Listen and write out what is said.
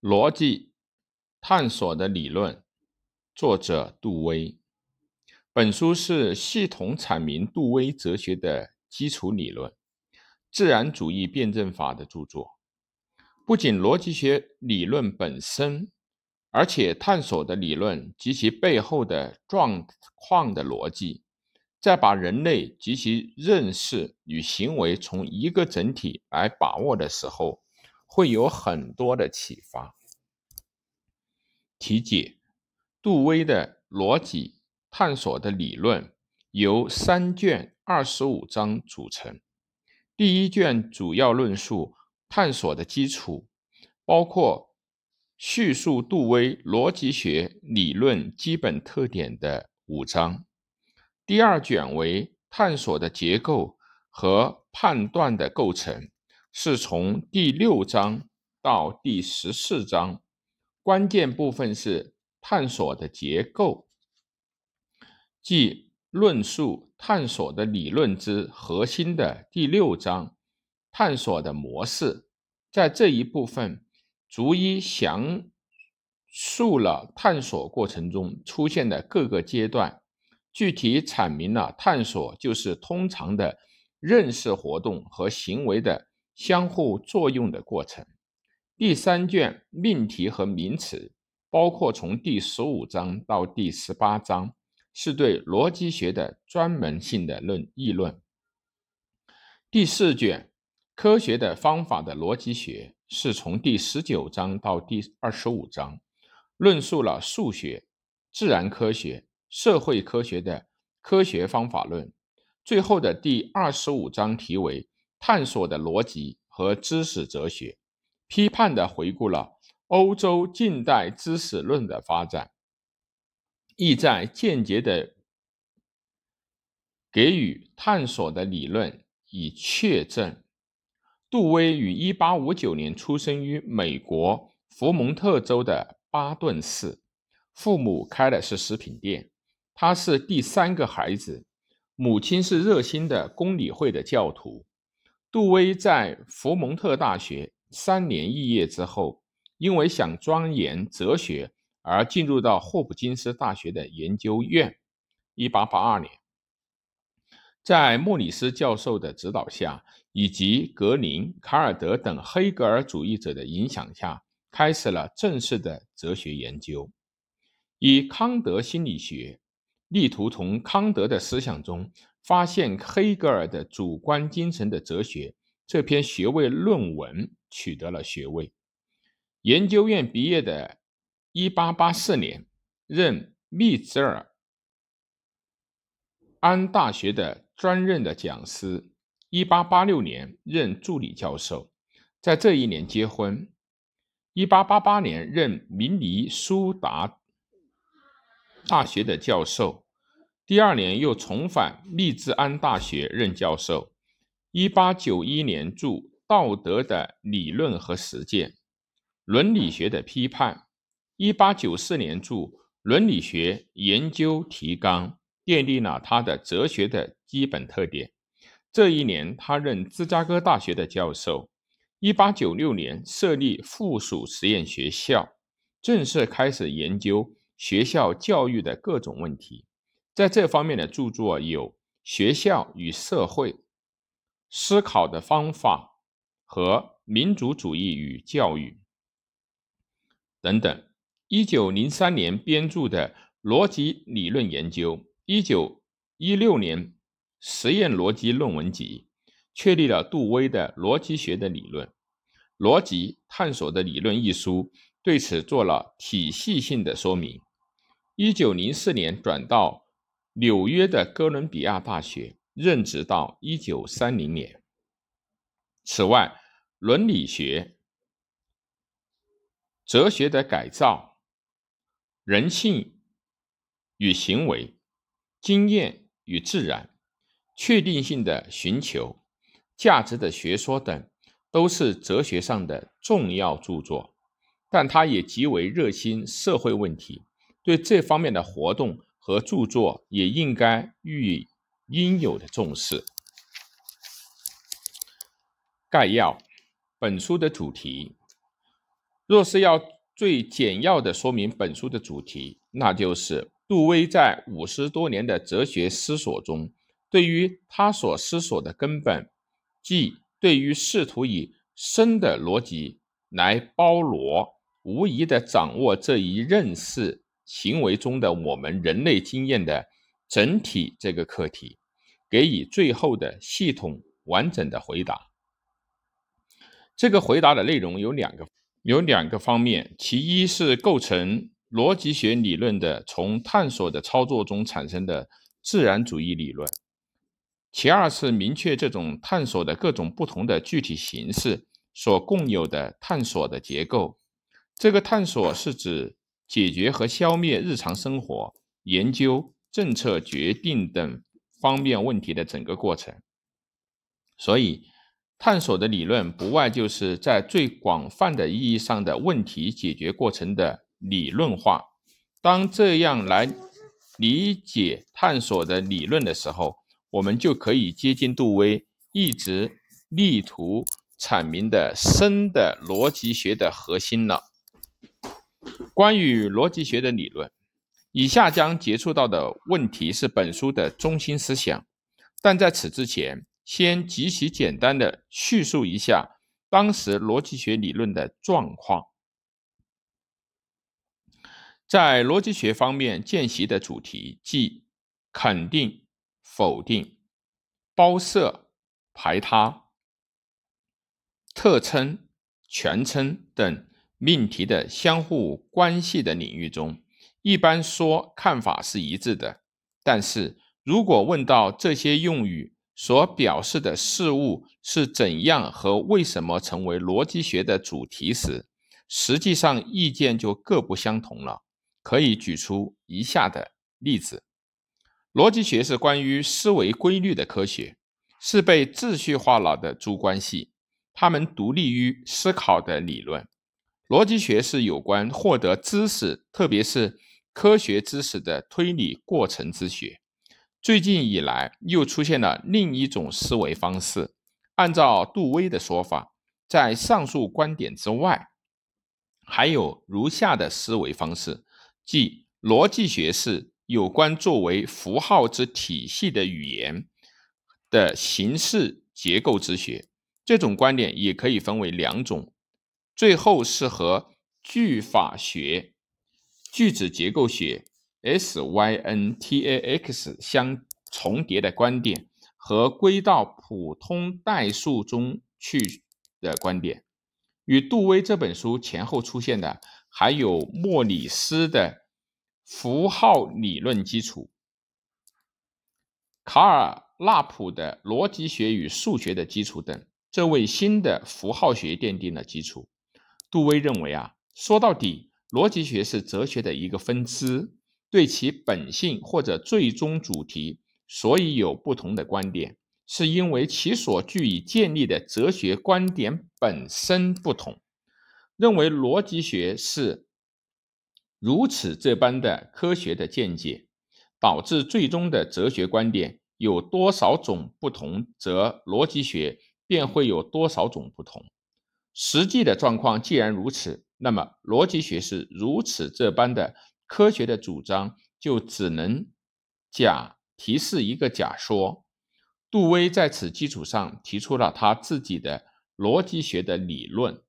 逻辑探索的理论，作者杜威。本书是系统阐明杜威哲学的基础理论——自然主义辩证法的著作。不仅逻辑学理论本身，而且探索的理论及其背后的状况的逻辑，在把人类及其认识与行为从一个整体来把握的时候。会有很多的启发。题解：杜威的逻辑探索的理论由三卷二十五章组成。第一卷主要论述探索的基础，包括叙述杜威逻辑学理论基本特点的五章。第二卷为探索的结构和判断的构成。是从第六章到第十四章，关键部分是探索的结构，即论述探索的理论之核心的第六章探索的模式。在这一部分，逐一详述了探索过程中出现的各个阶段，具体阐明了探索就是通常的认识活动和行为的。相互作用的过程。第三卷命题和名词，包括从第十五章到第十八章，是对逻辑学的专门性的论议论。第四卷科学的方法的逻辑学，是从第十九章到第二十五章，论述了数学、自然科学、社会科学的科学方法论。最后的第二十五章题为。探索的逻辑和知识哲学，批判的回顾了欧洲近代知识论的发展，意在间接的给予探索的理论以确证。杜威于一八五九年出生于美国佛蒙特州的巴顿市，父母开的是食品店，他是第三个孩子，母亲是热心的公理会的教徒。杜威在佛蒙特大学三年肄业之后，因为想钻研哲学而进入到霍普金斯大学的研究院。1882年，在莫里斯教授的指导下，以及格林、卡尔德等黑格尔主义者的影响下，开始了正式的哲学研究，以康德心理学，力图从康德的思想中。发现黑格尔的主观精神的哲学这篇学位论文取得了学位。研究院毕业的1884年，任密兹尔安大学的专任的讲师。1886年任助理教授，在这一年结婚。1888年任明尼苏达大学的教授。第二年又重返密兹安大学任教授。一八九一年著《道德的理论和实践》，伦理学的批判。一八九四年著《伦理学研究提纲》，奠定了他的哲学的基本特点。这一年，他任芝加哥大学的教授。一八九六年设立附属实验学校，正式开始研究学校教育的各种问题。在这方面的著作有《学校与社会》、《思考的方法》和《民族主义与教育》等等。一九零三年编著的《逻辑理论研究》，一九一六年《实验逻辑论文集》确立了杜威的逻辑学的理论，《逻辑探索的理论》一书对此做了体系性的说明。一九零四年转到。纽约的哥伦比亚大学任职到一九三零年。此外，伦理学、哲学的改造、人性与行为、经验与自然、确定性的寻求、价值的学说等，都是哲学上的重要著作。但他也极为热心社会问题，对这方面的活动。和著作也应该予以应有的重视。概要：本书的主题：若是要最简要的说明本书的主题，那就是杜威在五十多年的哲学思索中，对于他所思索的根本，即对于试图以深的逻辑来包罗、无疑的掌握这一认识行为中的我们人类经验的整体这个课题，给予最后的系统完整的回答。这个回答的内容有两个。有两个方面，其一是构成逻辑学理论的从探索的操作中产生的自然主义理论；其二是明确这种探索的各种不同的具体形式所共有的探索的结构。这个探索是指解决和消灭日常生活、研究、政策决定等方面问题的整个过程。所以。探索的理论不外就是在最广泛的意义上的问题解决过程的理论化。当这样来理解探索的理论的时候，我们就可以接近杜威一直力图阐明的深的逻辑学的核心了。关于逻辑学的理论，以下将接触到的问题是本书的中心思想，但在此之前。先极其简单的叙述一下当时逻辑学理论的状况。在逻辑学方面，见习的主题即肯定、否定、包摄、排他、特称、全称等命题的相互关系的领域中，一般说看法是一致的。但是如果问到这些用语，所表示的事物是怎样和为什么成为逻辑学的主题时，实际上意见就各不相同了。可以举出以下的例子：逻辑学是关于思维规律的科学，是被秩序化了的诸关系，它们独立于思考的理论。逻辑学是有关获得知识，特别是科学知识的推理过程之学。最近以来，又出现了另一种思维方式。按照杜威的说法，在上述观点之外，还有如下的思维方式：即逻辑学是有关作为符号之体系的语言的形式结构之学。这种观点也可以分为两种：最后是和句法学、句子结构学。Syntax 相重叠的观点和归到普通代数中去的观点，与杜威这本书前后出现的还有莫里斯的符号理论基础、卡尔纳普的逻辑学与数学的基础等，这为新的符号学奠定了基础。杜威认为啊，说到底，逻辑学是哲学的一个分支。对其本性或者最终主题，所以有不同的观点，是因为其所据以建立的哲学观点本身不同。认为逻辑学是如此这般的科学的见解，导致最终的哲学观点有多少种不同，则逻辑学便会有多少种不同。实际的状况既然如此，那么逻辑学是如此这般的。科学的主张就只能假提示一个假说。杜威在此基础上提出了他自己的逻辑学的理论。